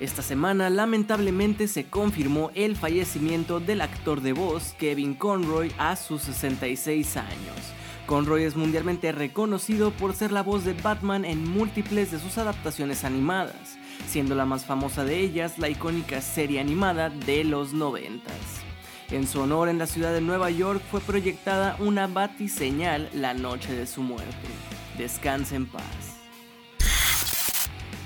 Esta semana lamentablemente se confirmó el fallecimiento del actor de voz Kevin Conroy a sus 66 años. Conroy es mundialmente reconocido por ser la voz de Batman en múltiples de sus adaptaciones animadas, siendo la más famosa de ellas la icónica serie animada de los 90. En su honor en la ciudad de Nueva York fue proyectada una batiseñal la noche de su muerte. Descanse en paz.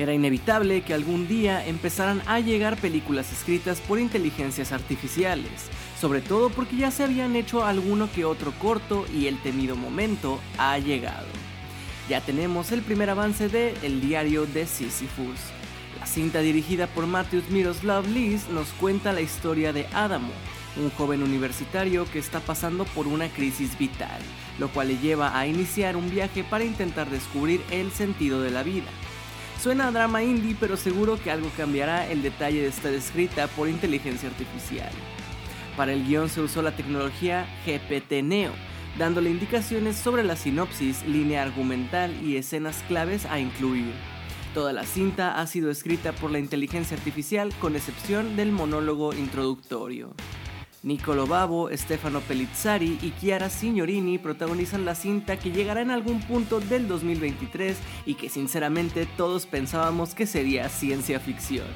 Era inevitable que algún día empezaran a llegar películas escritas por inteligencias artificiales, sobre todo porque ya se habían hecho alguno que otro corto y el temido momento ha llegado. Ya tenemos el primer avance de El diario de Sisyphus. La cinta dirigida por Matthew Miroslav Lis nos cuenta la historia de Adamo, un joven universitario que está pasando por una crisis vital, lo cual le lleva a iniciar un viaje para intentar descubrir el sentido de la vida. Suena drama indie, pero seguro que algo cambiará el detalle de estar escrita por inteligencia artificial. Para el guion se usó la tecnología GPT Neo, dándole indicaciones sobre la sinopsis, línea argumental y escenas claves a incluir. Toda la cinta ha sido escrita por la inteligencia artificial con excepción del monólogo introductorio. Nicolo Babo, Stefano Pellizzari y Chiara Signorini protagonizan la cinta que llegará en algún punto del 2023 y que sinceramente todos pensábamos que sería ciencia ficción.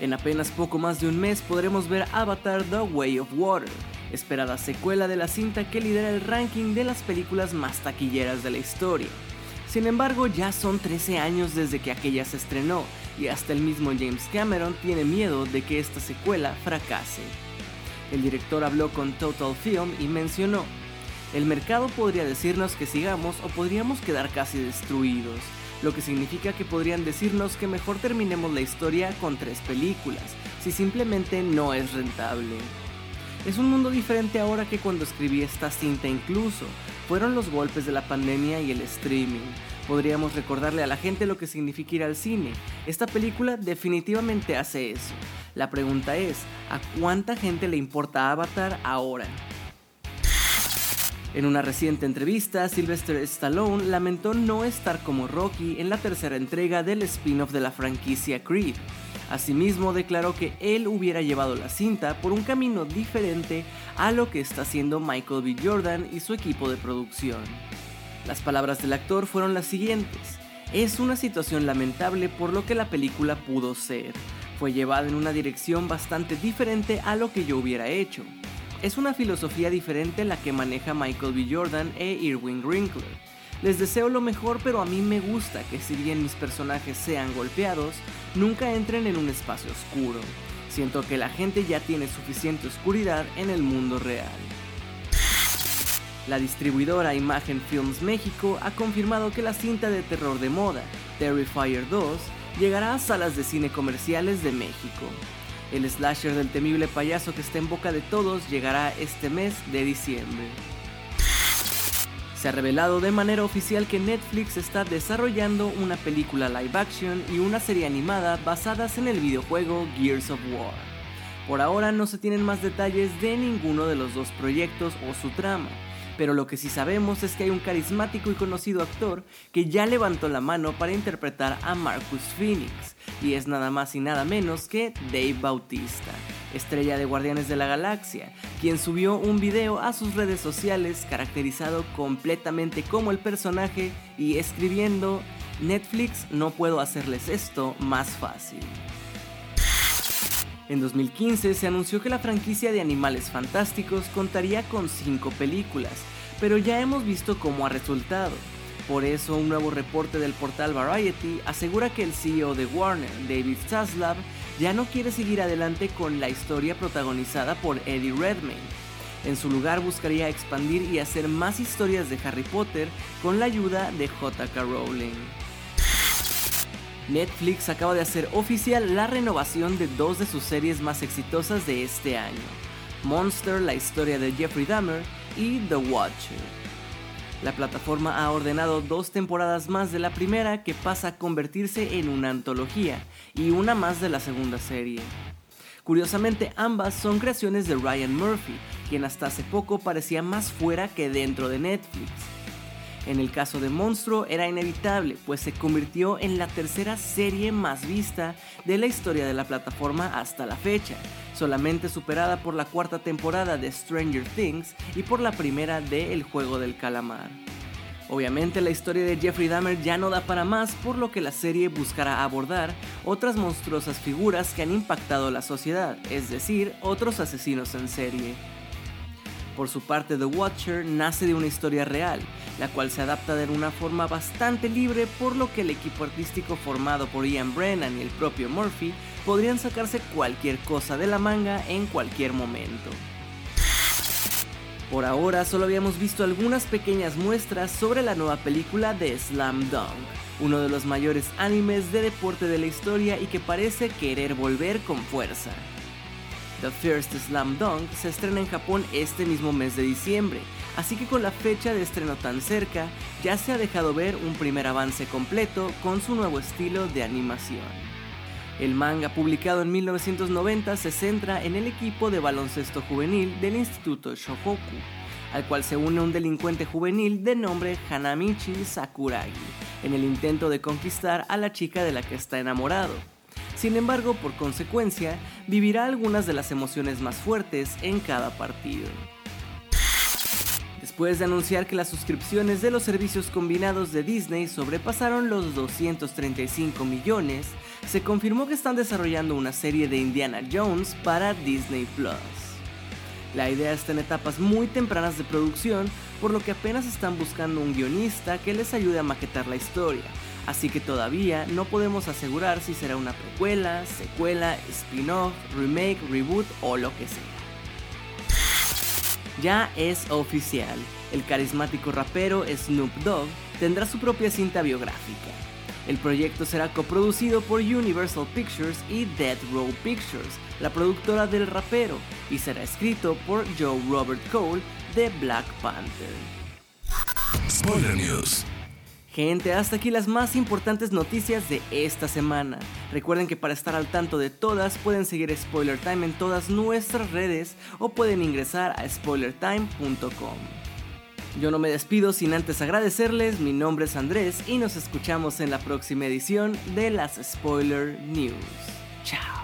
En apenas poco más de un mes podremos ver Avatar The Way of Water, esperada secuela de la cinta que lidera el ranking de las películas más taquilleras de la historia. Sin embargo, ya son 13 años desde que aquella se estrenó y hasta el mismo James Cameron tiene miedo de que esta secuela fracase. El director habló con Total Film y mencionó, el mercado podría decirnos que sigamos o podríamos quedar casi destruidos, lo que significa que podrían decirnos que mejor terminemos la historia con tres películas, si simplemente no es rentable. Es un mundo diferente ahora que cuando escribí esta cinta incluso, fueron los golpes de la pandemia y el streaming, podríamos recordarle a la gente lo que significa ir al cine. Esta película definitivamente hace eso. La pregunta es, ¿a cuánta gente le importa Avatar ahora? En una reciente entrevista, Sylvester Stallone lamentó no estar como Rocky en la tercera entrega del spin-off de la franquicia Creed. Asimismo, declaró que él hubiera llevado la cinta por un camino diferente a lo que está haciendo Michael B. Jordan y su equipo de producción. Las palabras del actor fueron las siguientes. Es una situación lamentable por lo que la película pudo ser. Fue llevada en una dirección bastante diferente a lo que yo hubiera hecho. Es una filosofía diferente la que maneja Michael B. Jordan e Irwin Winkler. Les deseo lo mejor, pero a mí me gusta que si bien mis personajes sean golpeados, nunca entren en un espacio oscuro. Siento que la gente ya tiene suficiente oscuridad en el mundo real. La distribuidora Imagen Films México ha confirmado que la cinta de terror de moda, Terrifier 2, llegará a salas de cine comerciales de México. El slasher del temible payaso que está en boca de todos llegará este mes de diciembre. Se ha revelado de manera oficial que Netflix está desarrollando una película live action y una serie animada basadas en el videojuego Gears of War. Por ahora no se tienen más detalles de ninguno de los dos proyectos o su trama, pero lo que sí sabemos es que hay un carismático y conocido actor que ya levantó la mano para interpretar a Marcus Phoenix, y es nada más y nada menos que Dave Bautista, estrella de Guardianes de la Galaxia, quien subió un video a sus redes sociales caracterizado completamente como el personaje y escribiendo Netflix no puedo hacerles esto más fácil. En 2015 se anunció que la franquicia de Animales Fantásticos contaría con 5 películas, pero ya hemos visto cómo ha resultado. Por eso, un nuevo reporte del portal Variety asegura que el CEO de Warner, David Zaslav, ya no quiere seguir adelante con la historia protagonizada por Eddie Redmayne. En su lugar buscaría expandir y hacer más historias de Harry Potter con la ayuda de JK Rowling. Netflix acaba de hacer oficial la renovación de dos de sus series más exitosas de este año, Monster, la historia de Jeffrey Dahmer, y The Watcher. La plataforma ha ordenado dos temporadas más de la primera que pasa a convertirse en una antología y una más de la segunda serie. Curiosamente, ambas son creaciones de Ryan Murphy, quien hasta hace poco parecía más fuera que dentro de Netflix. En el caso de Monstruo era inevitable, pues se convirtió en la tercera serie más vista de la historia de la plataforma hasta la fecha, solamente superada por la cuarta temporada de Stranger Things y por la primera de El Juego del Calamar. Obviamente la historia de Jeffrey Dahmer ya no da para más, por lo que la serie buscará abordar otras monstruosas figuras que han impactado la sociedad, es decir, otros asesinos en serie. Por su parte, The Watcher nace de una historia real, la cual se adapta de una forma bastante libre, por lo que el equipo artístico formado por Ian Brennan y el propio Murphy podrían sacarse cualquier cosa de la manga en cualquier momento. Por ahora solo habíamos visto algunas pequeñas muestras sobre la nueva película de Slam Dunk, uno de los mayores animes de deporte de la historia y que parece querer volver con fuerza. The First Slam Dunk se estrena en Japón este mismo mes de diciembre, así que con la fecha de estreno tan cerca, ya se ha dejado ver un primer avance completo con su nuevo estilo de animación. El manga publicado en 1990 se centra en el equipo de baloncesto juvenil del Instituto Shohoku, al cual se une un delincuente juvenil de nombre Hanamichi Sakuragi, en el intento de conquistar a la chica de la que está enamorado. Sin embargo, por consecuencia, vivirá algunas de las emociones más fuertes en cada partido. Después de anunciar que las suscripciones de los servicios combinados de Disney sobrepasaron los 235 millones, se confirmó que están desarrollando una serie de Indiana Jones para Disney Plus. La idea está en etapas muy tempranas de producción, por lo que apenas están buscando un guionista que les ayude a maquetar la historia, así que todavía no podemos asegurar si será una precuela, secuela, spin-off, remake, reboot o lo que sea. Ya es oficial, el carismático rapero Snoop Dogg tendrá su propia cinta biográfica. El proyecto será coproducido por Universal Pictures y Death Row Pictures, la productora del rapero, y será escrito por Joe Robert Cole de Black Panther. Spoiler News. Gente, hasta aquí las más importantes noticias de esta semana. Recuerden que para estar al tanto de todas pueden seguir Spoiler Time en todas nuestras redes o pueden ingresar a spoilertime.com. Yo no me despido sin antes agradecerles, mi nombre es Andrés y nos escuchamos en la próxima edición de las Spoiler News. Chao.